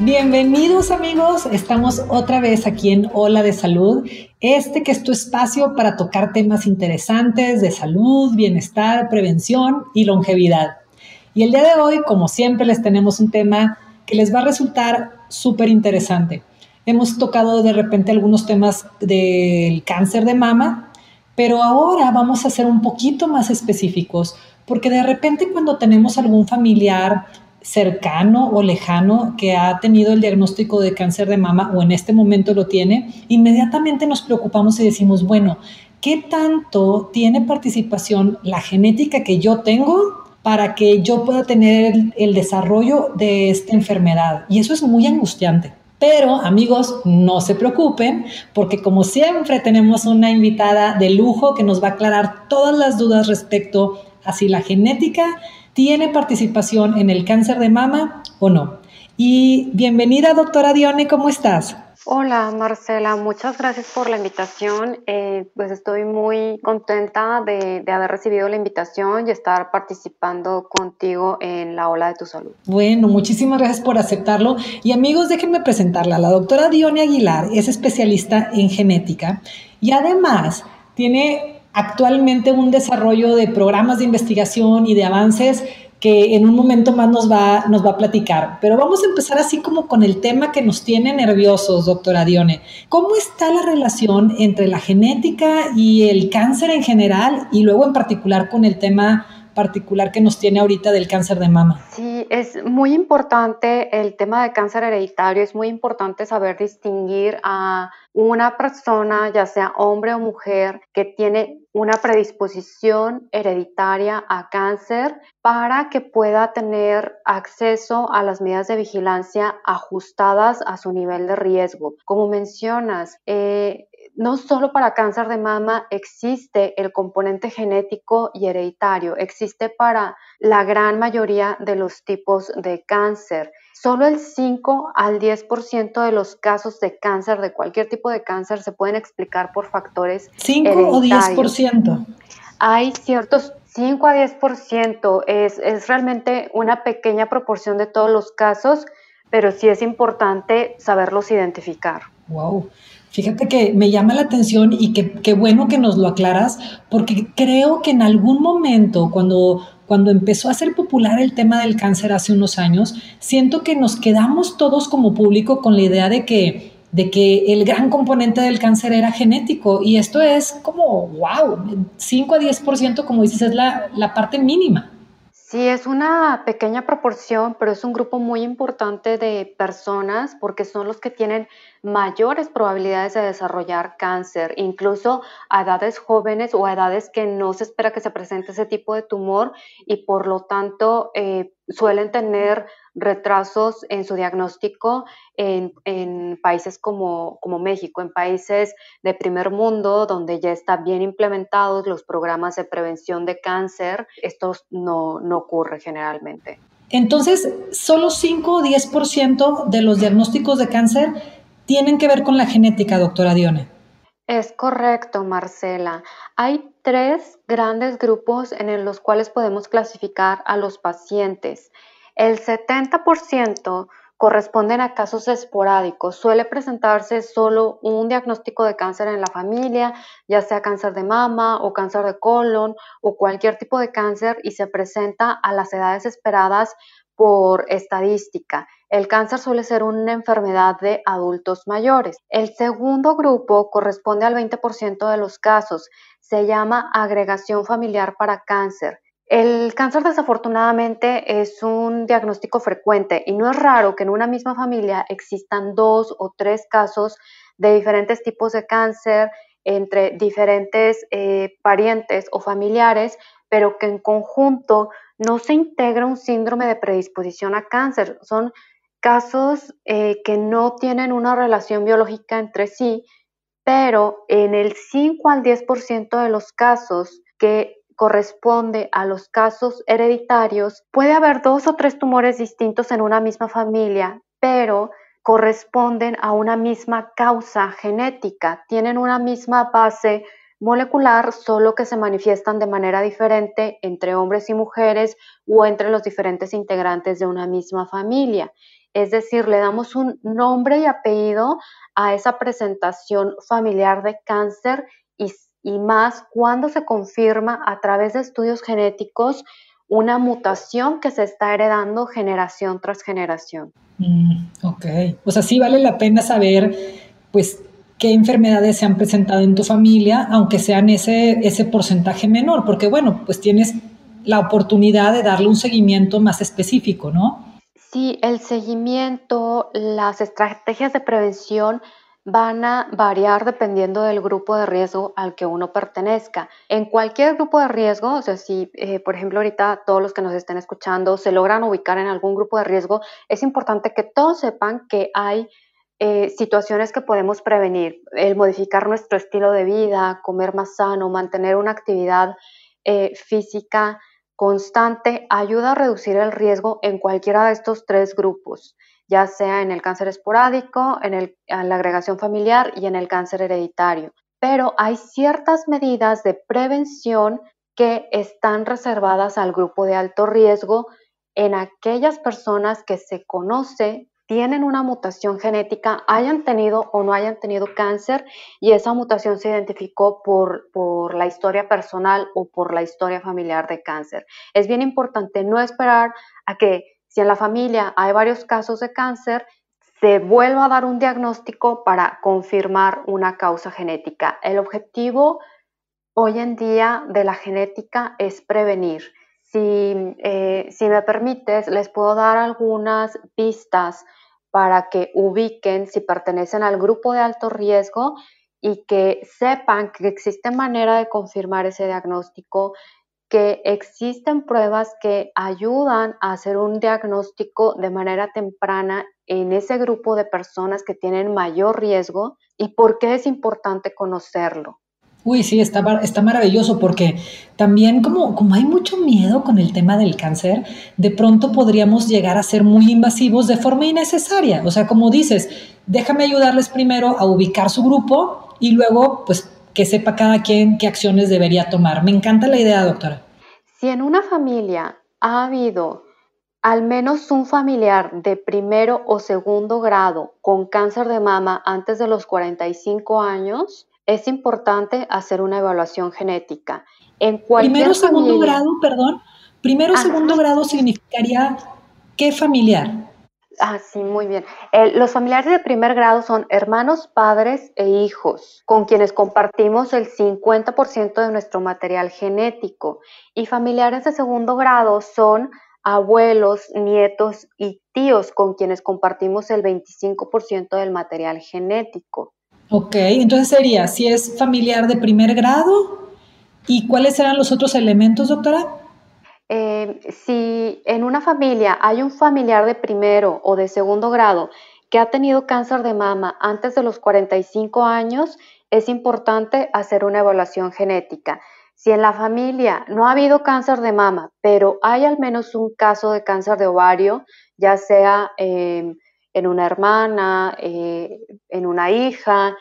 Bienvenidos amigos, estamos otra vez aquí en Ola de Salud, este que es tu espacio para tocar temas interesantes de salud, bienestar, prevención y longevidad. Y el día de hoy, como siempre, les tenemos un tema que les va a resultar súper interesante. Hemos tocado de repente algunos temas del cáncer de mama, pero ahora vamos a ser un poquito más específicos, porque de repente cuando tenemos algún familiar, cercano o lejano que ha tenido el diagnóstico de cáncer de mama o en este momento lo tiene, inmediatamente nos preocupamos y decimos, bueno, ¿qué tanto tiene participación la genética que yo tengo para que yo pueda tener el, desarrollo de esta enfermedad? Y eso es muy angustiante. Pero amigos, no se preocupen porque como siempre tenemos una invitada de lujo que nos va a aclarar todas las dudas respecto a si la genética tiene participación en el cáncer de mama o no. Y bienvenida, doctora Dione, ¿cómo estás? Hola Marcela, muchas gracias por la invitación. Eh, pues estoy muy contenta de, de, haber recibido la invitación y estar participando contigo en la ola de tu salud. Bueno, muchísimas gracias por aceptarlo. Y amigos, déjenme presentarla. La doctora Dione Aguilar es especialista en genética y además tiene actualmente un desarrollo de programas de investigación y de avances que en un momento más nos va, nos va a platicar. Pero vamos a empezar así como con el tema que nos tiene nerviosos, doctora Dione. ¿Cómo está la relación entre la genética y el cáncer en general y luego en particular con el tema particular que nos tiene ahorita del cáncer de mama. Sí, es muy importante el tema de cáncer hereditario, es muy importante saber distinguir a una persona, ya sea hombre o mujer, que tiene una predisposición hereditaria a cáncer para que pueda tener acceso a las medidas de vigilancia ajustadas a su nivel de riesgo. Como mencionas, eh, no solo para cáncer de mama existe el componente genético y hereditario, existe para la gran mayoría de los tipos de cáncer. Solo el 5 al 10% de los casos de cáncer, de cualquier tipo de cáncer, se pueden explicar por factores 5 o 10%. Hay ciertos 5 a 10%, es, es realmente una pequeña proporción de todos los casos, pero sí es importante saberlos identificar. Wow. Fíjate que me llama la atención y qué bueno que nos lo aclaras, porque creo que en algún momento, cuando, cuando empezó a ser popular el tema del cáncer hace unos años, siento que nos quedamos todos como público con la idea de que, de que el gran componente del cáncer era genético. Y esto es como, wow, 5 a 10%, como dices, es la, la parte mínima. Sí, es una pequeña proporción, pero es un grupo muy importante de personas porque son los que tienen mayores probabilidades de desarrollar cáncer, incluso a edades jóvenes o a edades que no se espera que se presente ese tipo de tumor y por lo tanto eh, suelen tener retrasos en su diagnóstico en, países como, como, México, en países de primer mundo donde ya están bien implementados los programas de prevención de cáncer. Esto no, no ocurre generalmente. Entonces, solo 5 o 10% de los diagnósticos de cáncer tienen que ver con la genética, doctora Dione. Es correcto, Marcela. Hay tres grandes grupos en los cuales podemos clasificar a los pacientes. El 70% corresponden a casos esporádicos. Suele presentarse solo un diagnóstico de cáncer en la familia, ya sea cáncer de mama o cáncer de colon o cualquier tipo de cáncer y se presenta a las edades esperadas por estadística. El cáncer suele ser una enfermedad de adultos mayores. El segundo grupo corresponde al 20% de los casos. Se llama agregación familiar para cáncer. El cáncer desafortunadamente es un diagnóstico frecuente y no es raro que en una misma familia existan dos o tres casos de diferentes tipos de cáncer entre diferentes eh, parientes o familiares, pero que en conjunto no se integra un síndrome de predisposición a cáncer. Son casos eh, que no tienen una relación biológica entre sí, pero en el 5 al 10% de los casos que corresponde a los casos hereditarios, puede haber dos o tres tumores distintos en una misma familia, pero corresponden a una misma causa genética, tienen una misma base molecular, solo que se manifiestan de manera diferente entre hombres y mujeres o entre los diferentes integrantes de una misma familia. Es decir, le damos un nombre y apellido a esa presentación familiar de cáncer y, más cuando se confirma a través de estudios genéticos una mutación que se está heredando generación tras generación. Mm, ok, o sea, sí vale la pena saber, pues, qué enfermedades se han presentado en tu familia, aunque sean ese, ese porcentaje menor, porque bueno, pues tienes la oportunidad de darle un seguimiento más específico, ¿no? Sí, el seguimiento, las estrategias de prevención van a variar dependiendo del grupo de riesgo al que uno pertenezca. En cualquier grupo de riesgo, o sea, si eh, por ejemplo ahorita todos los que nos estén escuchando se logran ubicar en algún grupo de riesgo, es importante que todos sepan que hay eh, situaciones que podemos prevenir. El modificar nuestro estilo de vida, comer más sano, mantener una actividad eh, física constante ayuda a reducir el riesgo en cualquiera de estos tres grupos, ya sea en el cáncer esporádico, en, la agregación familiar y en el cáncer hereditario. Pero hay ciertas medidas de prevención que están reservadas al grupo de alto riesgo en aquellas personas que se conoce tienen una mutación genética, hayan tenido o no hayan tenido cáncer y esa mutación se identificó por, por la historia personal o por la historia familiar de cáncer. Es bien importante no esperar a que si en la familia hay varios casos de cáncer, se vuelva a dar un diagnóstico para confirmar una causa genética. El objetivo hoy en día de la genética es prevenir. Eh, si, me permites, les puedo dar algunas pistas para que ubiquen si pertenecen al grupo de alto riesgo y que sepan que existe manera de confirmar ese diagnóstico, que existen pruebas que ayudan a hacer un diagnóstico de manera temprana en ese grupo de personas que tienen mayor riesgo y por qué es importante conocerlo. Uy, sí, está, está maravilloso porque también como, como hay mucho miedo con el tema del cáncer, de pronto podríamos llegar a ser muy invasivos de forma innecesaria. O sea, como dices, déjame ayudarles primero a ubicar su grupo y luego, pues, que sepa cada quien qué acciones debería tomar. Me encanta la idea, doctora. Si en una familia ha habido al menos un familiar de primero o segundo grado con cáncer de mama antes de los 45 años, es importante hacer una evaluación genética. En Primero o segundo grado, perdón. Primero o segundo grado significaría qué familiar. Ah, sí, muy bien. los familiares de primer grado son hermanos, padres e hijos, con quienes compartimos el 50% de nuestro material genético. Y familiares de segundo grado son abuelos, nietos y tíos, con quienes compartimos el 25% del material genético. Ok, entonces sería, si es familiar de primer grado, ¿y cuáles serán los otros elementos, doctora? Eh, si en una familia hay un familiar de primero o de segundo grado que ha tenido cáncer de mama antes de los 45 años, es importante hacer una evaluación genética. Si en la familia no ha habido cáncer de mama, pero hay al menos un caso de cáncer de ovario, ya sea eh, en una hermana, eh, en una hija,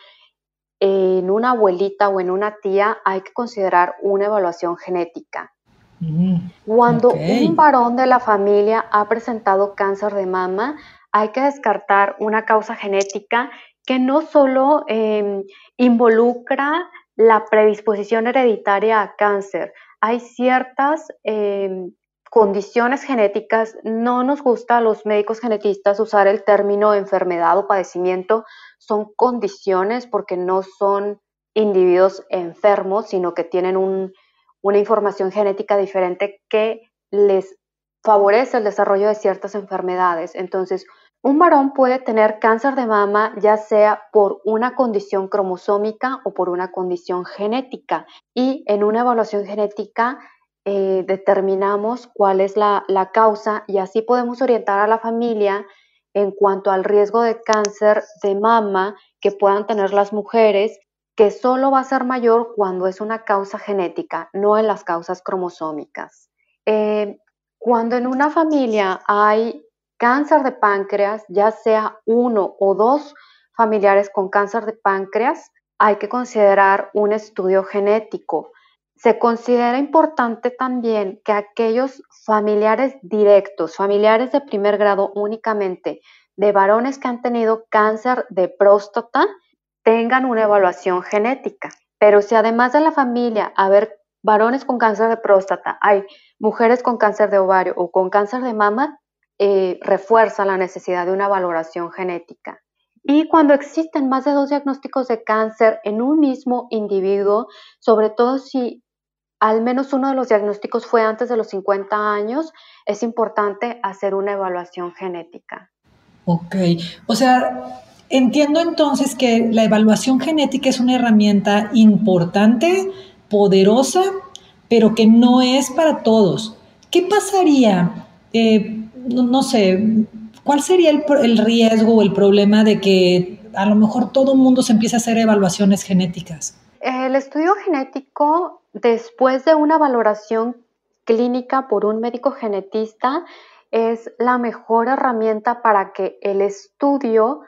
en una abuelita o en una tía, hay que considerar una evaluación genética. Mm, Cuando un varón de la familia ha presentado cáncer de mama, hay que descartar una causa genética que no solo em, involucra la predisposición hereditaria a cáncer, hay ciertas em, condiciones genéticas, no nos gusta a los médicos genetistas usar el término enfermedad o padecimiento, son condiciones porque no son individuos enfermos, sino que tienen una información genética diferente que les favorece el desarrollo de ciertas enfermedades. Entonces, un varón puede tener cáncer de mama ya sea por una condición cromosómica o por una condición genética. Y en una evaluación genética eh, determinamos cuál es la, causa y así podemos orientar a la familia en cuanto al riesgo de cáncer de mama que puedan tener las mujeres que solo va a ser mayor cuando es una causa genética, no en las causas cromosómicas. Eh, cuando en una familia hay cáncer de páncreas, ya sea uno o dos familiares con cáncer de páncreas, hay que considerar un estudio genético. Se considera importante también que aquellos familiares directos, familiares de primer grado únicamente, de varones que han tenido cáncer de próstata, tengan una evaluación genética. Pero si además de la familia haber varones con cáncer de próstata, hay mujeres con cáncer de ovario o con cáncer de mama, eh, refuerza la necesidad de una valoración genética. Y cuando existen más de dos diagnósticos de cáncer en un mismo individuo, sobre todo si al menos uno de los diagnósticos fue antes de los 50 años, es importante hacer una evaluación genética. Ok, o sea, entiendo entonces que la evaluación genética es una herramienta importante, poderosa, pero que no es para todos. ¿Qué pasaría, eh, no, sé, cuál sería el, el, riesgo o el problema de que a lo mejor todo el mundo se empiece a hacer evaluaciones genéticas? El estudio genético, después de una valoración clínica por un médico genetista, es la mejor herramienta para que el estudio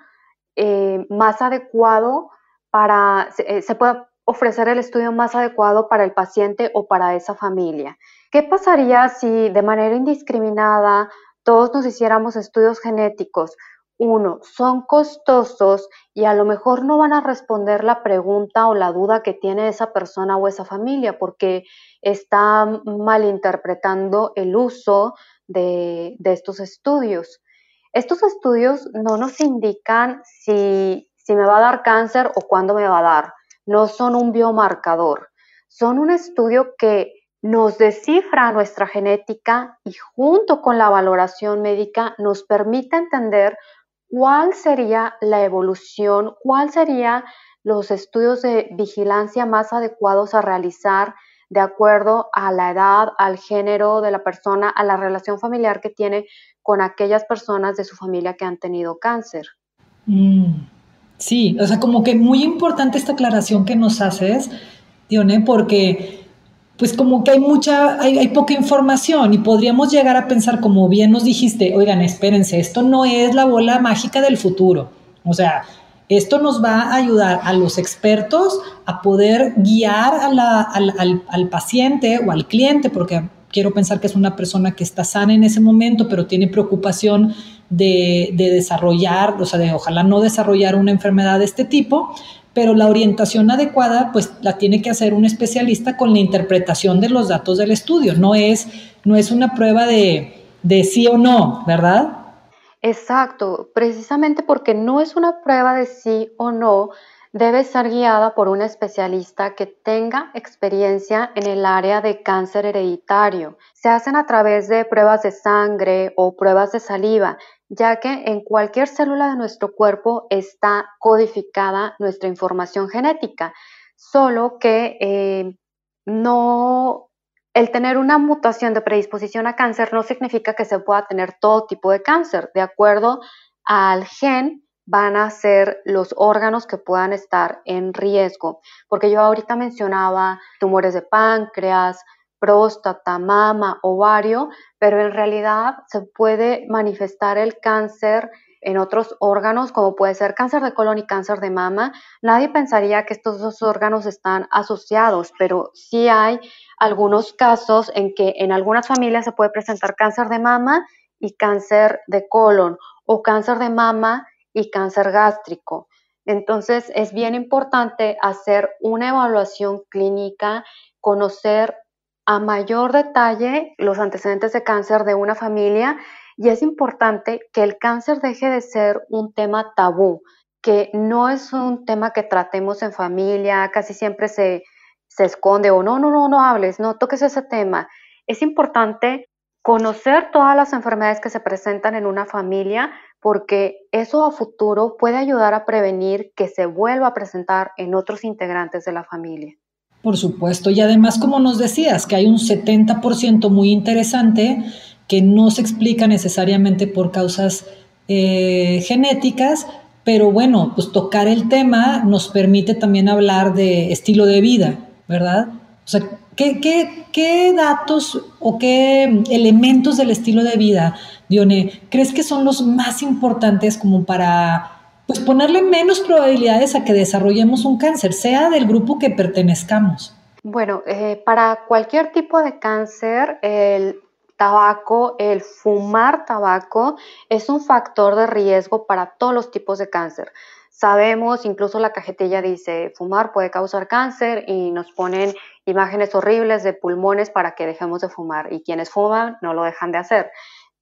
eh, más adecuado para, eh, se pueda ofrecer el estudio más adecuado para el paciente o para esa familia. ¿Qué pasaría si de manera indiscriminada todos nos hiciéramos estudios genéticos? Uno, son costosos y a lo mejor no van a responder la pregunta o la duda que tiene esa persona o esa familia porque está malinterpretando el uso de, estos estudios. Estos estudios no nos indican si, si me va a dar cáncer o cuándo me va a dar. No son un biomarcador. Son un estudio que nos descifra nuestra genética y junto con la valoración médica nos permite entender cuál sería la evolución, cuál serían los estudios de vigilancia más adecuados a realizar de acuerdo a la edad, al género de la persona, a la relación familiar que tiene con aquellas personas de su familia que han tenido cáncer. Mm, sí, o sea, como que muy importante esta aclaración que nos haces, Dione, porque pues como que hay mucha, hay, poca información y podríamos llegar a pensar, como bien nos dijiste, oigan, espérense, esto no es la bola mágica del futuro. O sea, esto nos va a ayudar a los expertos a poder guiar al, paciente o al cliente, porque quiero pensar que es una persona que está sana en ese momento, pero tiene preocupación de, desarrollar, o sea, de ojalá no desarrollar una enfermedad de este tipo, pero la orientación adecuada pues la tiene que hacer un especialista con la interpretación de los datos del estudio, no es, no es una prueba de, de sí o no, ¿verdad? Exacto, precisamente porque no es una prueba de sí o no, debe ser guiada por un especialista que tenga experiencia en el área de cáncer hereditario. Se hacen a través de pruebas de sangre o pruebas de saliva, ya que en cualquier célula de nuestro cuerpo está codificada nuestra información genética, solo que eh, no el tener una mutación de predisposición a cáncer no significa que se pueda tener todo tipo de cáncer. De acuerdo al gen, van a ser los órganos que puedan estar en riesgo. Porque yo ahorita mencionaba tumores de páncreas, próstata, mama, ovario, pero en realidad se puede manifestar el cáncer en otros órganos, como puede ser cáncer de colon y cáncer de mama. Nadie pensaría que estos dos órganos están asociados, pero sí hay algunos casos en que en algunas familias se puede presentar cáncer de mama y cáncer de colon o cáncer de mama y cáncer gástrico. Entonces es bien importante hacer una evaluación clínica, conocer a mayor detalle los antecedentes de cáncer de una familia y es importante que el cáncer deje de ser un tema tabú, que no es un tema que tratemos en familia, casi siempre se, se esconde o no, no, no, no hables, no toques ese tema. Es importante conocer todas las enfermedades que se presentan en una familia porque eso a futuro puede ayudar a prevenir que se vuelva a presentar en otros integrantes de la familia. Por supuesto, y además como nos decías, que hay un 70% muy interesante que no se explica necesariamente por causas eh, genéticas, pero bueno, pues tocar el tema nos permite también hablar de estilo de vida, ¿verdad? O sea, ¿qué, datos o qué elementos del estilo de vida, Dione, crees que son los más importantes como para pues ponerle menos probabilidades a que desarrollemos un cáncer, sea del grupo que pertenezcamos? Bueno, eh, para cualquier tipo de cáncer, el tabaco, el fumar tabaco es un factor de riesgo para todos los tipos de cáncer. Sabemos, incluso la cajetilla dice, fumar puede causar cáncer y nos ponen imágenes horribles de pulmones para que dejemos de fumar y quienes fuman no lo dejan de hacer.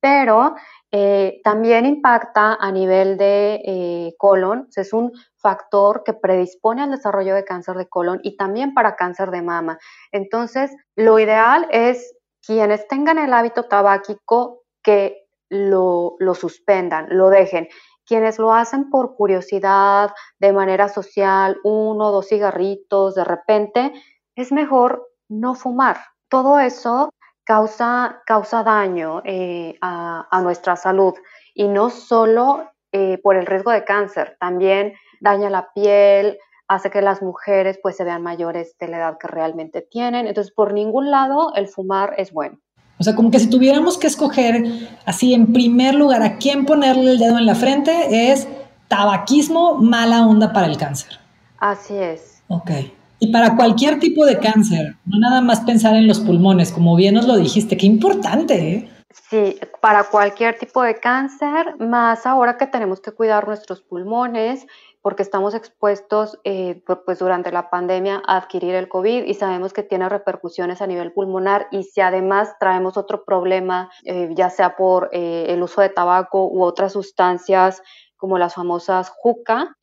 Pero eh, también impacta a nivel de eh, colon, es un factor que predispone al desarrollo de cáncer de colon y también para cáncer de mama. Entonces, lo ideal es quienes tengan el hábito tabáquico que lo, lo suspendan, lo dejen. Quienes lo hacen por curiosidad, de manera social, uno, dos cigarritos, de repente, es mejor no fumar. Todo eso causa, causa daño eh, a, nuestra salud y no solo eh, por el riesgo de cáncer, también daña la piel, hace que las mujeres pues se vean mayores de la edad que realmente tienen. Entonces, por ningún lado el fumar es bueno. O sea, como que si tuviéramos que escoger así en primer lugar a quién ponerle el dedo en la frente es tabaquismo, mala onda para el cáncer. Así es. Ok. Y para cualquier tipo de cáncer, no nada más pensar en los pulmones, como bien nos lo dijiste, qué importante. ¿eh? Sí, para cualquier tipo de cáncer, más ahora que tenemos que cuidar nuestros pulmones, porque estamos expuestos eh, pues durante la pandemia a adquirir el COVID y sabemos que tiene repercusiones a nivel pulmonar y si además traemos otro problema, eh, ya sea por el uso de tabaco u otras sustancias como las famosas juca,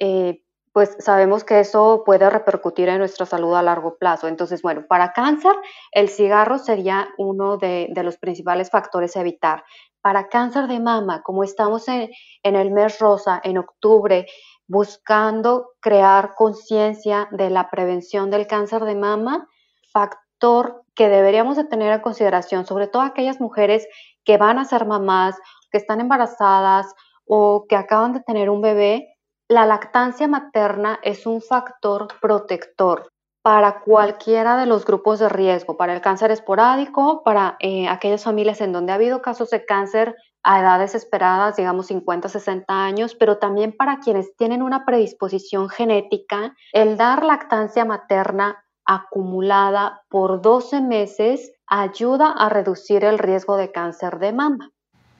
pues sabemos que eso puede repercutir en nuestra salud a largo plazo. Entonces, bueno, para cáncer, el cigarro sería uno de, los principales factores a evitar. Para cáncer de mama, como estamos en, en el mes rosa, en octubre, buscando crear conciencia de la prevención del cáncer de mama, factor que deberíamos de tener en consideración, sobre todo aquellas mujeres que van a ser mamás, que están embarazadas o que acaban de tener un bebé, la lactancia materna es un factor protector para cualquiera de los grupos de riesgo, para el cáncer esporádico, para eh, aquellas familias en donde ha habido casos de cáncer a edades esperadas, digamos 50, 60 años, pero también para quienes tienen una predisposición genética, el dar lactancia materna acumulada por 12 meses ayuda a reducir el riesgo de cáncer de mama.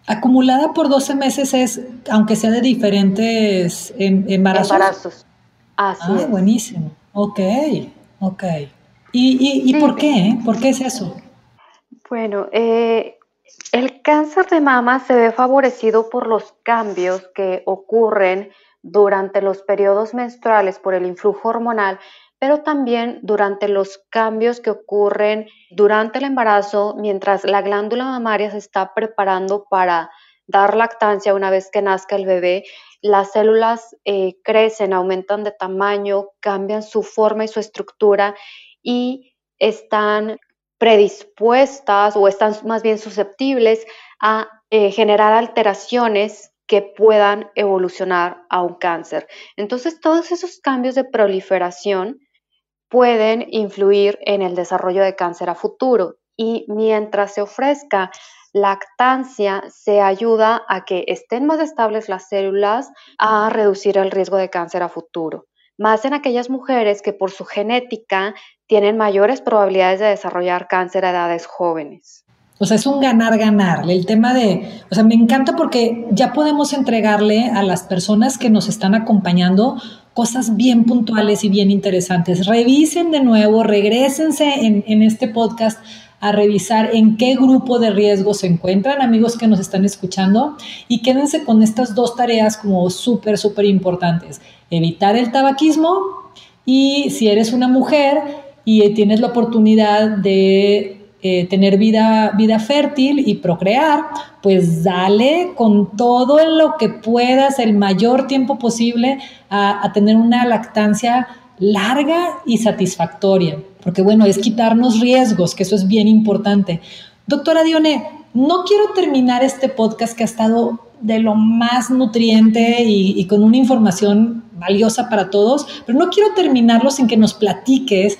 Acumulada por 12 meses es, aunque sea de diferentes em, embarazos. Embarazos. Así ah, buenísimo. Ok, ok. ¿Y, y, por qué? ¿Por qué es eso? Bueno, eh, el cáncer de mama se ve favorecido por los cambios que ocurren durante los periodos menstruales por el influjo hormonal pero también durante los cambios que ocurren durante el embarazo, mientras la glándula mamaria se está preparando para dar lactancia una vez que nazca el bebé, las células eh, crecen, aumentan de tamaño, cambian su forma y su estructura y están predispuestas o están más bien susceptibles a eh, generar alteraciones que puedan evolucionar a un cáncer. Entonces, todos esos cambios de proliferación pueden influir en el desarrollo de cáncer a futuro y mientras se ofrezca lactancia se ayuda a que estén más estables las células a reducir el riesgo de cáncer a futuro, más en aquellas mujeres que por su genética tienen mayores probabilidades de desarrollar cáncer a edades jóvenes. O sea, es un ganar-ganar. El tema de, o sea, me encanta porque ya podemos entregarle a las personas que nos están acompañando cosas bien puntuales y bien interesantes. Revisen de nuevo, regresense en, en este podcast a revisar en qué grupo de riesgo se encuentran, amigos que nos están escuchando, y quédense con estas dos tareas como súper, súper importantes. Evitar el tabaquismo y si eres una mujer y tienes la oportunidad de eh, tener vida, vida fértil y procrear, pues dale con todo lo que puedas, el mayor tiempo posible, a, a tener una lactancia larga y satisfactoria. Porque bueno, es quitarnos riesgos, que eso es bien importante. Doctora Dione, no quiero terminar este podcast que ha estado de lo más nutriente y, con una información valiosa para todos, pero no quiero terminarlo sin que nos platiques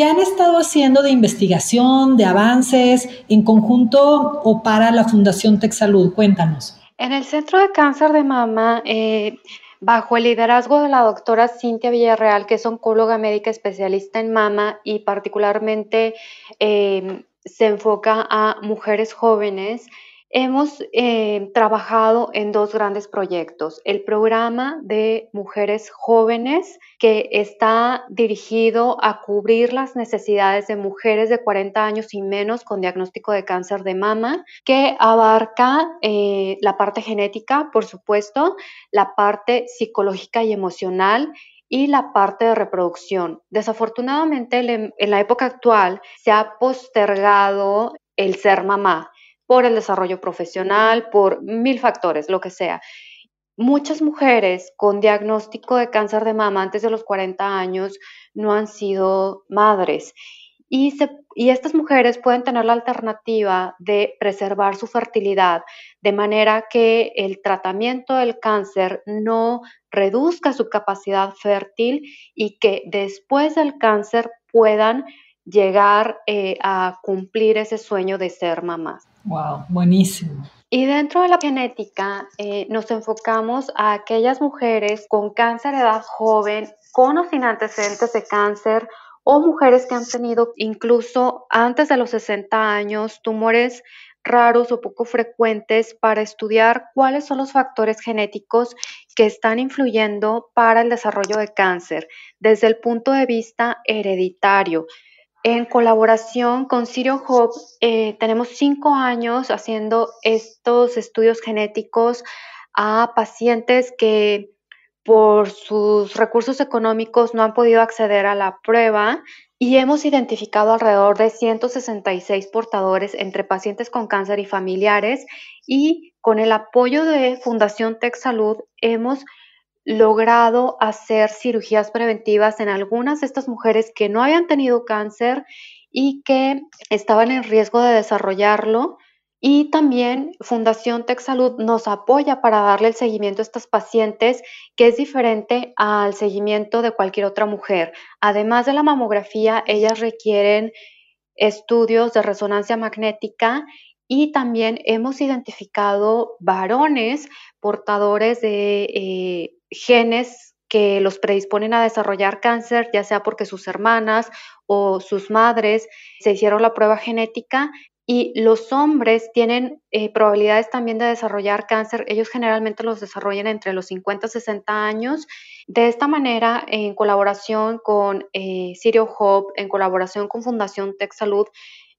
qué han estado haciendo de investigación, de avances en conjunto o para la Fundación Salud. Cuéntanos. En el Centro de Cáncer de Mama, eh, bajo el liderazgo de la doctora Cintia Villarreal, que es oncóloga médica especialista en mama y particularmente eh, se enfoca a mujeres jóvenes, hemos eh, trabajado en dos grandes proyectos. El programa de mujeres jóvenes, que está dirigido a cubrir las necesidades de mujeres de 40 años y menos con diagnóstico de cáncer de mama, que abarca eh, la parte genética, por supuesto, la parte psicológica y emocional y la parte de reproducción. Desafortunadamente, en la época actual se ha postergado el ser mamá por el desarrollo profesional, por mil factores, lo que sea. Muchas mujeres con diagnóstico de cáncer de mama antes de los 40 años no han sido madres y, y, estas mujeres pueden tener la alternativa de preservar su fertilidad de manera que el tratamiento del cáncer no reduzca su capacidad fértil y que después del cáncer puedan llegar eh, a cumplir ese sueño de ser mamás. Wow, buenísimo. Y dentro de la genética eh, nos enfocamos a aquellas mujeres con cáncer de edad joven, con o sin antecedentes de cáncer o mujeres que han tenido incluso antes de los 60 años tumores raros o poco frecuentes para estudiar cuáles son los factores genéticos que están influyendo para el desarrollo de cáncer desde el punto de vista hereditario. En colaboración con Sirio Hope, eh, tenemos cinco años haciendo estos estudios genéticos a pacientes que por sus recursos económicos no han podido acceder a la prueba y hemos identificado alrededor de 166 portadores entre pacientes con cáncer y familiares y con el apoyo de Fundación Tech Salud hemos logrado hacer cirugías preventivas en algunas de estas mujeres que no habían tenido cáncer y que estaban en riesgo de desarrollarlo y también Fundación Tech Salud nos apoya para darle el seguimiento a estas pacientes, que es diferente al seguimiento de cualquier otra mujer. Además de la mamografía, ellas requieren estudios de resonancia magnética y también hemos identificado varones portadores de eh, genes que los predisponen a desarrollar cáncer, ya sea porque sus hermanas o sus madres se hicieron la prueba genética y los hombres tienen eh, probabilidades también de desarrollar cáncer. Ellos generalmente los desarrollan entre los 50 y 60 años. De esta manera, en colaboración con eh, Sirio Hope, en colaboración con Fundación Tech Salud,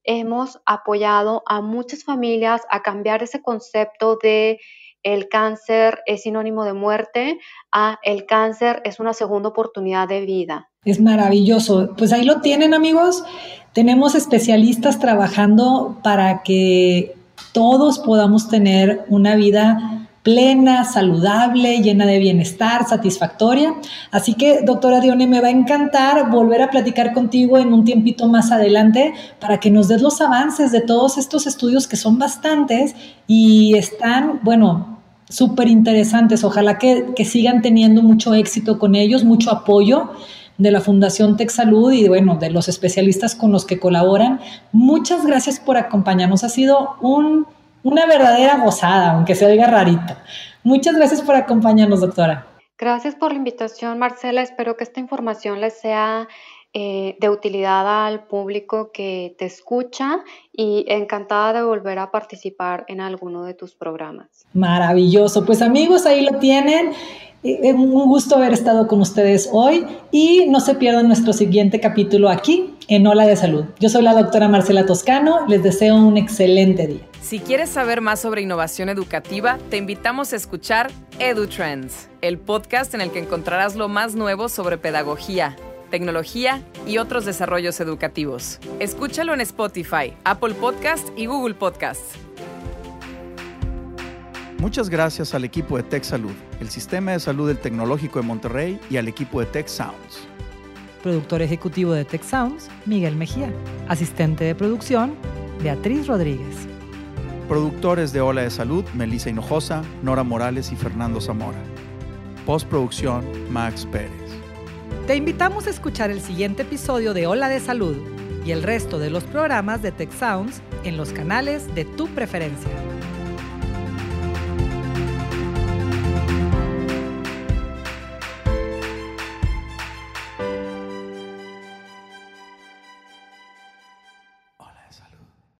hemos apoyado a muchas familias a cambiar ese concepto de el cáncer es sinónimo de muerte a el cáncer es una segunda oportunidad de vida. Es maravilloso. Pues ahí lo tienen amigos. Tenemos especialistas trabajando para que todos podamos tener una vida plena, saludable, llena de bienestar, satisfactoria. Así que, doctora Dione, me va a encantar volver a platicar contigo en un tiempito más adelante para que nos des los avances de todos estos estudios que son bastantes y están, bueno, súper interesantes. Ojalá que, sigan teniendo mucho éxito con ellos, mucho apoyo de la Fundación Tech Salud y bueno, de los especialistas con los que colaboran. Muchas gracias por acompañarnos. Ha sido un, una verdadera gozada, aunque se oiga rarito. Muchas gracias por acompañarnos, doctora. Gracias por la invitación, Marcela. Espero que esta información les sea eh, de utilidad al público que te escucha y encantada de volver a participar en alguno de tus programas. Maravilloso. Pues amigos, ahí lo tienen. Eh, un gusto haber estado con ustedes hoy y no se pierdan nuestro siguiente capítulo aquí en Hola de Salud. Yo soy la doctora Marcela Toscano, les deseo un excelente día. Si quieres saber más sobre innovación educativa, te invitamos a escuchar EduTrends, el podcast en el que encontrarás lo más nuevo sobre pedagogía, tecnología y otros desarrollos educativos. Escúchalo en Spotify, Apple Podcast y Google Podcast. Muchas gracias al equipo de Tech Salud, el Sistema de Salud del Tecnológico de Monterrey y al equipo de Tech Sounds. Productor ejecutivo de Tech Sounds, Miguel Mejía. Asistente de producción, Beatriz Rodríguez. Productores de Ola de Salud, Melissa Hinojosa, Nora Morales y Fernando Zamora. Postproducción, Max Pérez. Te invitamos a escuchar el siguiente episodio de Ola de Salud y el resto de los programas de Tech Sounds en los canales de tu preferencia.